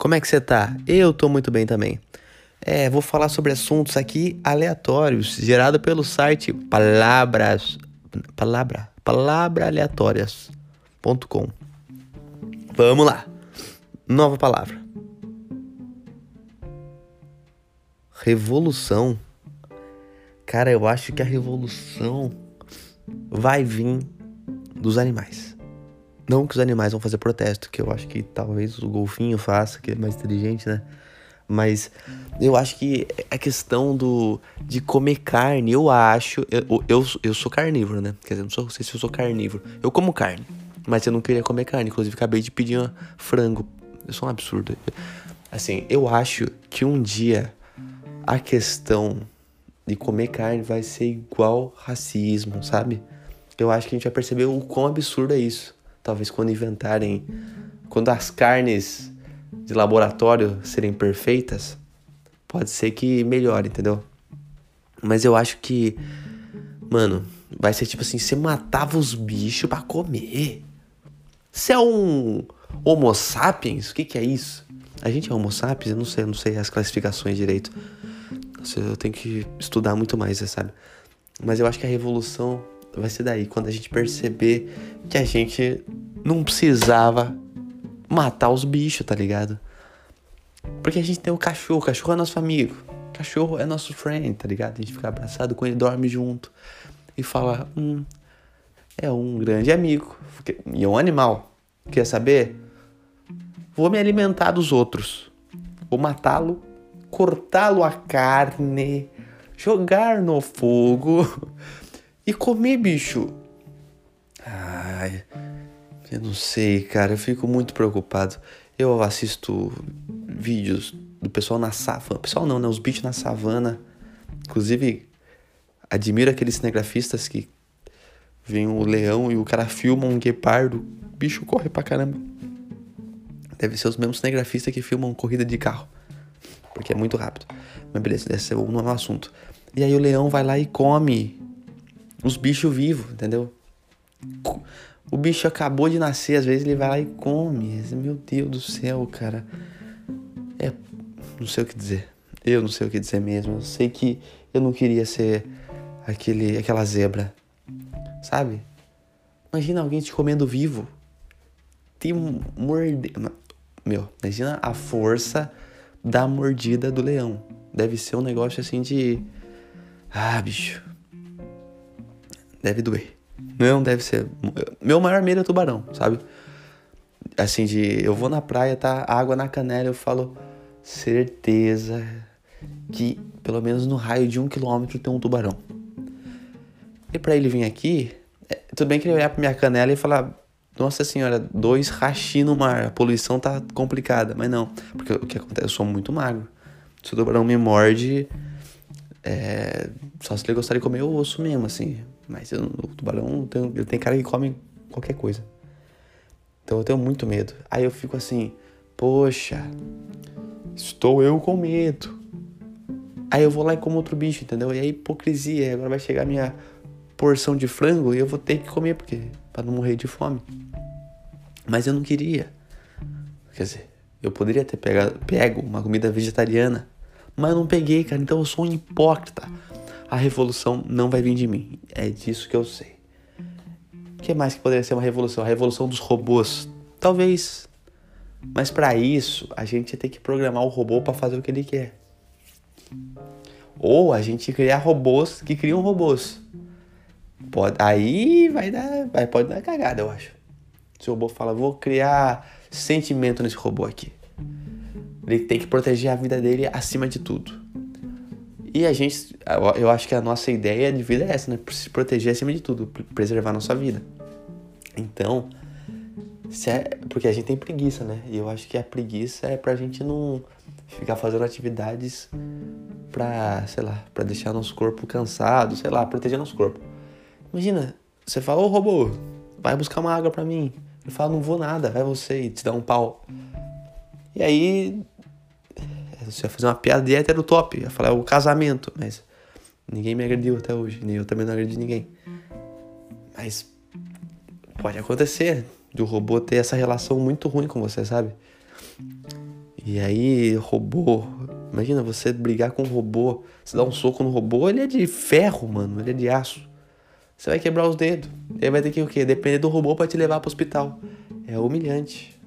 Como é que você tá? Eu tô muito bem também. É, vou falar sobre assuntos aqui aleatórios, gerado pelo site palavras palavra palabraaleatórias.com. Vamos lá. Nova palavra. Revolução. Cara, eu acho que a revolução vai vir dos animais. Não que os animais vão fazer protesto, que eu acho que talvez o golfinho faça, que é mais inteligente, né? Mas eu acho que a questão do de comer carne, eu acho. Eu, eu, eu sou carnívoro, né? Quer dizer, não, sou, não sei se eu sou carnívoro. Eu como carne, mas eu não queria comer carne. Inclusive, acabei de pedir um frango. Eu sou um absurdo. Assim, eu acho que um dia a questão de comer carne vai ser igual racismo, sabe? Eu acho que a gente vai perceber o quão absurdo é isso. Talvez quando inventarem. Quando as carnes de laboratório serem perfeitas, pode ser que melhore, entendeu? Mas eu acho que. Mano, vai ser tipo assim: você matava os bichos para comer. Você é um Homo sapiens? O que, que é isso? A gente é Homo sapiens? Eu não sei, eu não sei as classificações direito. Eu tenho que estudar muito mais, sabe? Mas eu acho que a revolução vai ser daí, quando a gente perceber que a gente não precisava matar os bichos, tá ligado? Porque a gente tem o cachorro, o cachorro é nosso amigo, o cachorro é nosso friend, tá ligado? A gente fica abraçado com ele, dorme junto e fala, hum, é um grande amigo. E é um animal. Quer saber? Vou me alimentar dos outros. Vou matá-lo, cortá-lo a carne, jogar no fogo e comer bicho. Ai, eu não sei, cara, eu fico muito preocupado. Eu assisto vídeos do pessoal na savana, pessoal não, né, os bichos na savana. Inclusive, admiro aqueles cinegrafistas que vem o leão e o cara filma um guepardo, o bicho corre pra caramba. Deve ser os mesmos cinegrafistas que filmam corrida de carro, porque é muito rápido. Mas beleza, esse é o novo assunto. E aí o leão vai lá e come os bichos vivos, entendeu? O bicho acabou de nascer, às vezes ele vai lá e come. Meu Deus do céu, cara. É. Não sei o que dizer. Eu não sei o que dizer mesmo. Eu sei que eu não queria ser aquele, aquela zebra. Sabe? Imagina alguém te comendo vivo. Te morder. Meu, imagina a força da mordida do leão. Deve ser um negócio assim de. Ah, bicho deve doer. Não deve ser. Meu maior medo é tubarão, sabe? Assim, de eu vou na praia, tá água na canela, eu falo, certeza que pelo menos no raio de um quilômetro tem um tubarão. E para ele vir aqui, é, tudo bem que ele olhar pra minha canela e falar, nossa senhora, dois rachi no mar, a poluição tá complicada. Mas não, porque o que acontece? Eu sou muito magro. Se o tubarão me morde, é, só se ele gostaria de comer o osso mesmo, assim. Mas eu, o tubarão, tem, ele tem cara que come qualquer coisa. Então eu tenho muito medo. Aí eu fico assim, poxa, estou eu com medo. Aí eu vou lá e como outro bicho, entendeu? E aí hipocrisia. Agora vai chegar a minha porção de frango e eu vou ter que comer, porque para não morrer de fome. Mas eu não queria. Quer dizer, eu poderia ter pegado, pego uma comida vegetariana, mas eu não peguei, cara. Então eu sou um hipócrita a revolução não vai vir de mim. É disso que eu sei. O que mais que poderia ser uma revolução? A revolução dos robôs. Talvez. Mas para isso, a gente ter que programar o robô para fazer o que ele quer. Ou a gente criar robôs que criam robôs. Pode, aí vai dar, vai, pode dar cagada, eu acho. Se o robô fala, vou criar sentimento nesse robô aqui. Ele tem que proteger a vida dele acima de tudo. E a gente, eu acho que a nossa ideia de vida é essa, né? Se proteger acima de tudo, preservar a nossa vida. Então, é, porque a gente tem preguiça, né? E eu acho que a preguiça é pra gente não ficar fazendo atividades pra, sei lá, pra deixar nosso corpo cansado, sei lá, proteger nosso corpo. Imagina, você fala, ô robô, vai buscar uma água pra mim. Ele fala, não vou nada, vai você e te dá um pau. E aí você ia fazer uma piada de hétero top, ia falar o casamento, mas ninguém me agrediu até hoje, nem eu também não agredi ninguém. Mas pode acontecer do robô ter essa relação muito ruim com você, sabe? E aí, robô. Imagina você brigar com um robô. Você dá um soco no robô, ele é de ferro, mano. Ele é de aço. Você vai quebrar os dedos. E aí vai ter que o quê? Depender do robô para te levar pro hospital. É humilhante.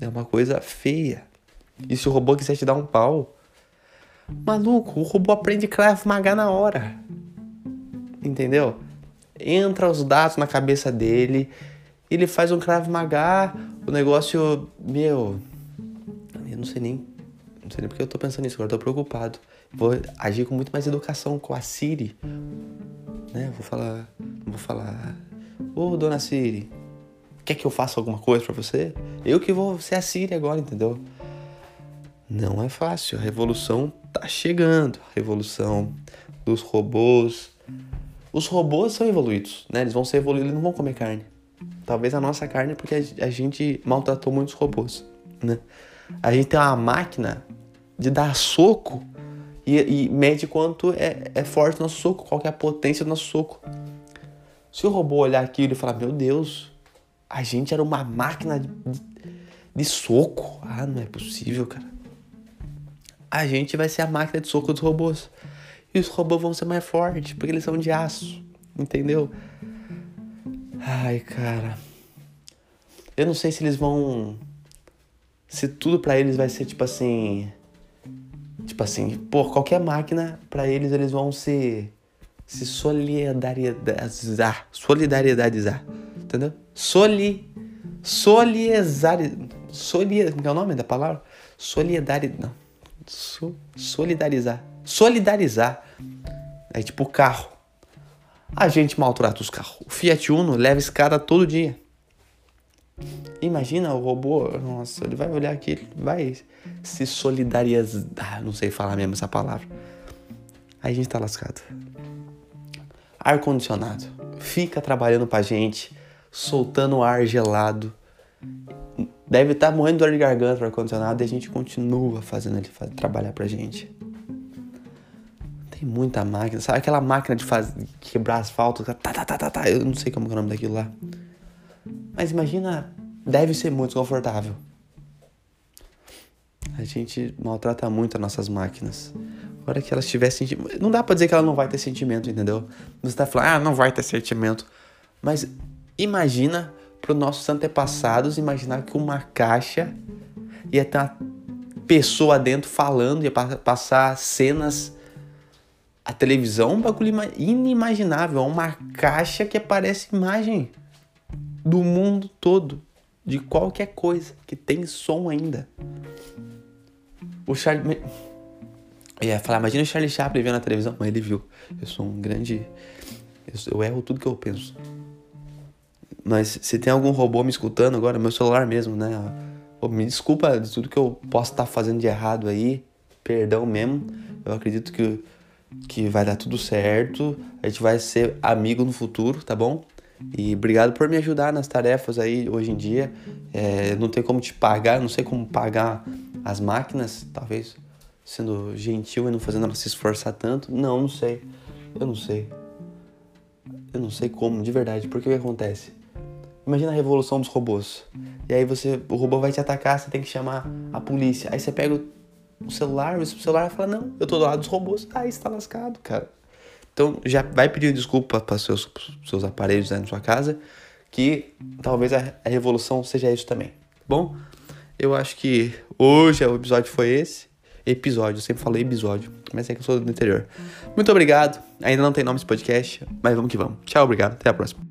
É uma coisa feia. E se o robô quiser te dar um pau, maluco, o robô aprende Krav Maga na hora. Entendeu? Entra os dados na cabeça dele, ele faz um Krav Maga, o negócio, meu, eu não sei nem, não sei nem porque eu tô pensando nisso, agora tô preocupado. Vou agir com muito mais educação com a Siri, né? Vou falar, vou falar, ô dona Siri, quer que eu faça alguma coisa para você? Eu que vou ser a Siri agora, entendeu? Não é fácil, a revolução tá chegando, a revolução dos robôs. Os robôs são evoluídos, né? Eles vão ser evoluídos, eles não vão comer carne. Talvez a nossa carne porque a gente maltratou muitos robôs, né? A gente tem uma máquina de dar soco e, e mede quanto é, é forte o nosso soco, qual é a potência do nosso soco. Se o robô olhar aquilo e falar, meu Deus, a gente era uma máquina de, de, de soco. Ah, não é possível, cara. A gente vai ser a máquina de soco dos robôs. E os robôs vão ser mais fortes, porque eles são de aço. Entendeu? Ai, cara. Eu não sei se eles vão. Se tudo para eles vai ser tipo assim. Tipo assim, por qualquer máquina, para eles eles vão se. Se solidarizar. Solidarizar. Entendeu? Soli. Solidarizar. Soli, como é o nome da palavra? Solidariedade. Não. So, solidarizar. Solidarizar. É tipo carro. A gente maltrata os carros. O Fiat Uno leva escada todo dia. Imagina o robô, nossa, ele vai olhar aqui, ele vai se solidarizar. Não sei falar mesmo essa palavra. Aí a gente tá lascado. Ar-condicionado. Fica trabalhando pra gente, soltando ar gelado. Deve estar tá morrendo de dor de garganta o ar-condicionado e a gente continua fazendo ele trabalhar pra gente. Tem muita máquina. Sabe aquela máquina de fazer, quebrar asfalto? Tá, tá, tá, tá, tá. Eu não sei como é o nome daquilo lá. Mas imagina, deve ser muito confortável. A gente maltrata muito as nossas máquinas. Agora que elas tivessem. Não dá pra dizer que ela não vai ter sentimento, entendeu? Você tá falando, ah, não vai ter sentimento. Mas imagina para os nossos antepassados imaginar que uma caixa ia ter uma pessoa dentro falando, ia passar cenas a televisão, um bagulho inimaginável, uma caixa que aparece imagem do mundo todo, de qualquer coisa, que tem som ainda. O Charlie. Eu ia falar, imagina o Charlie Chaplin vendo na televisão, mas ele viu. Eu sou um grande. Eu erro tudo que eu penso. Mas se tem algum robô me escutando agora, meu celular mesmo, né? me desculpa de tudo que eu posso estar fazendo de errado aí. Perdão mesmo. Eu acredito que, que vai dar tudo certo. A gente vai ser amigo no futuro, tá bom? E obrigado por me ajudar nas tarefas aí hoje em dia. É, não tem como te pagar, não sei como pagar as máquinas, talvez sendo gentil e não fazendo ela se esforçar tanto. Não, não sei. Eu não sei. Eu não sei como, de verdade. Porque o que acontece? Imagina a revolução dos robôs. E aí você, o robô vai te atacar, você tem que chamar a polícia. Aí você pega o celular, o celular vai falar, não, eu tô do lado dos robôs. Aí você tá lascado, cara. Então já vai pedir desculpa para seus, seus aparelhos aí na sua casa, que talvez a, a revolução seja isso também. Bom, eu acho que hoje o episódio foi esse. Episódio, eu sempre falei episódio, mas é que eu sou do interior. Muito obrigado. Ainda não tem nome esse podcast, mas vamos que vamos. Tchau, obrigado. Até a próxima.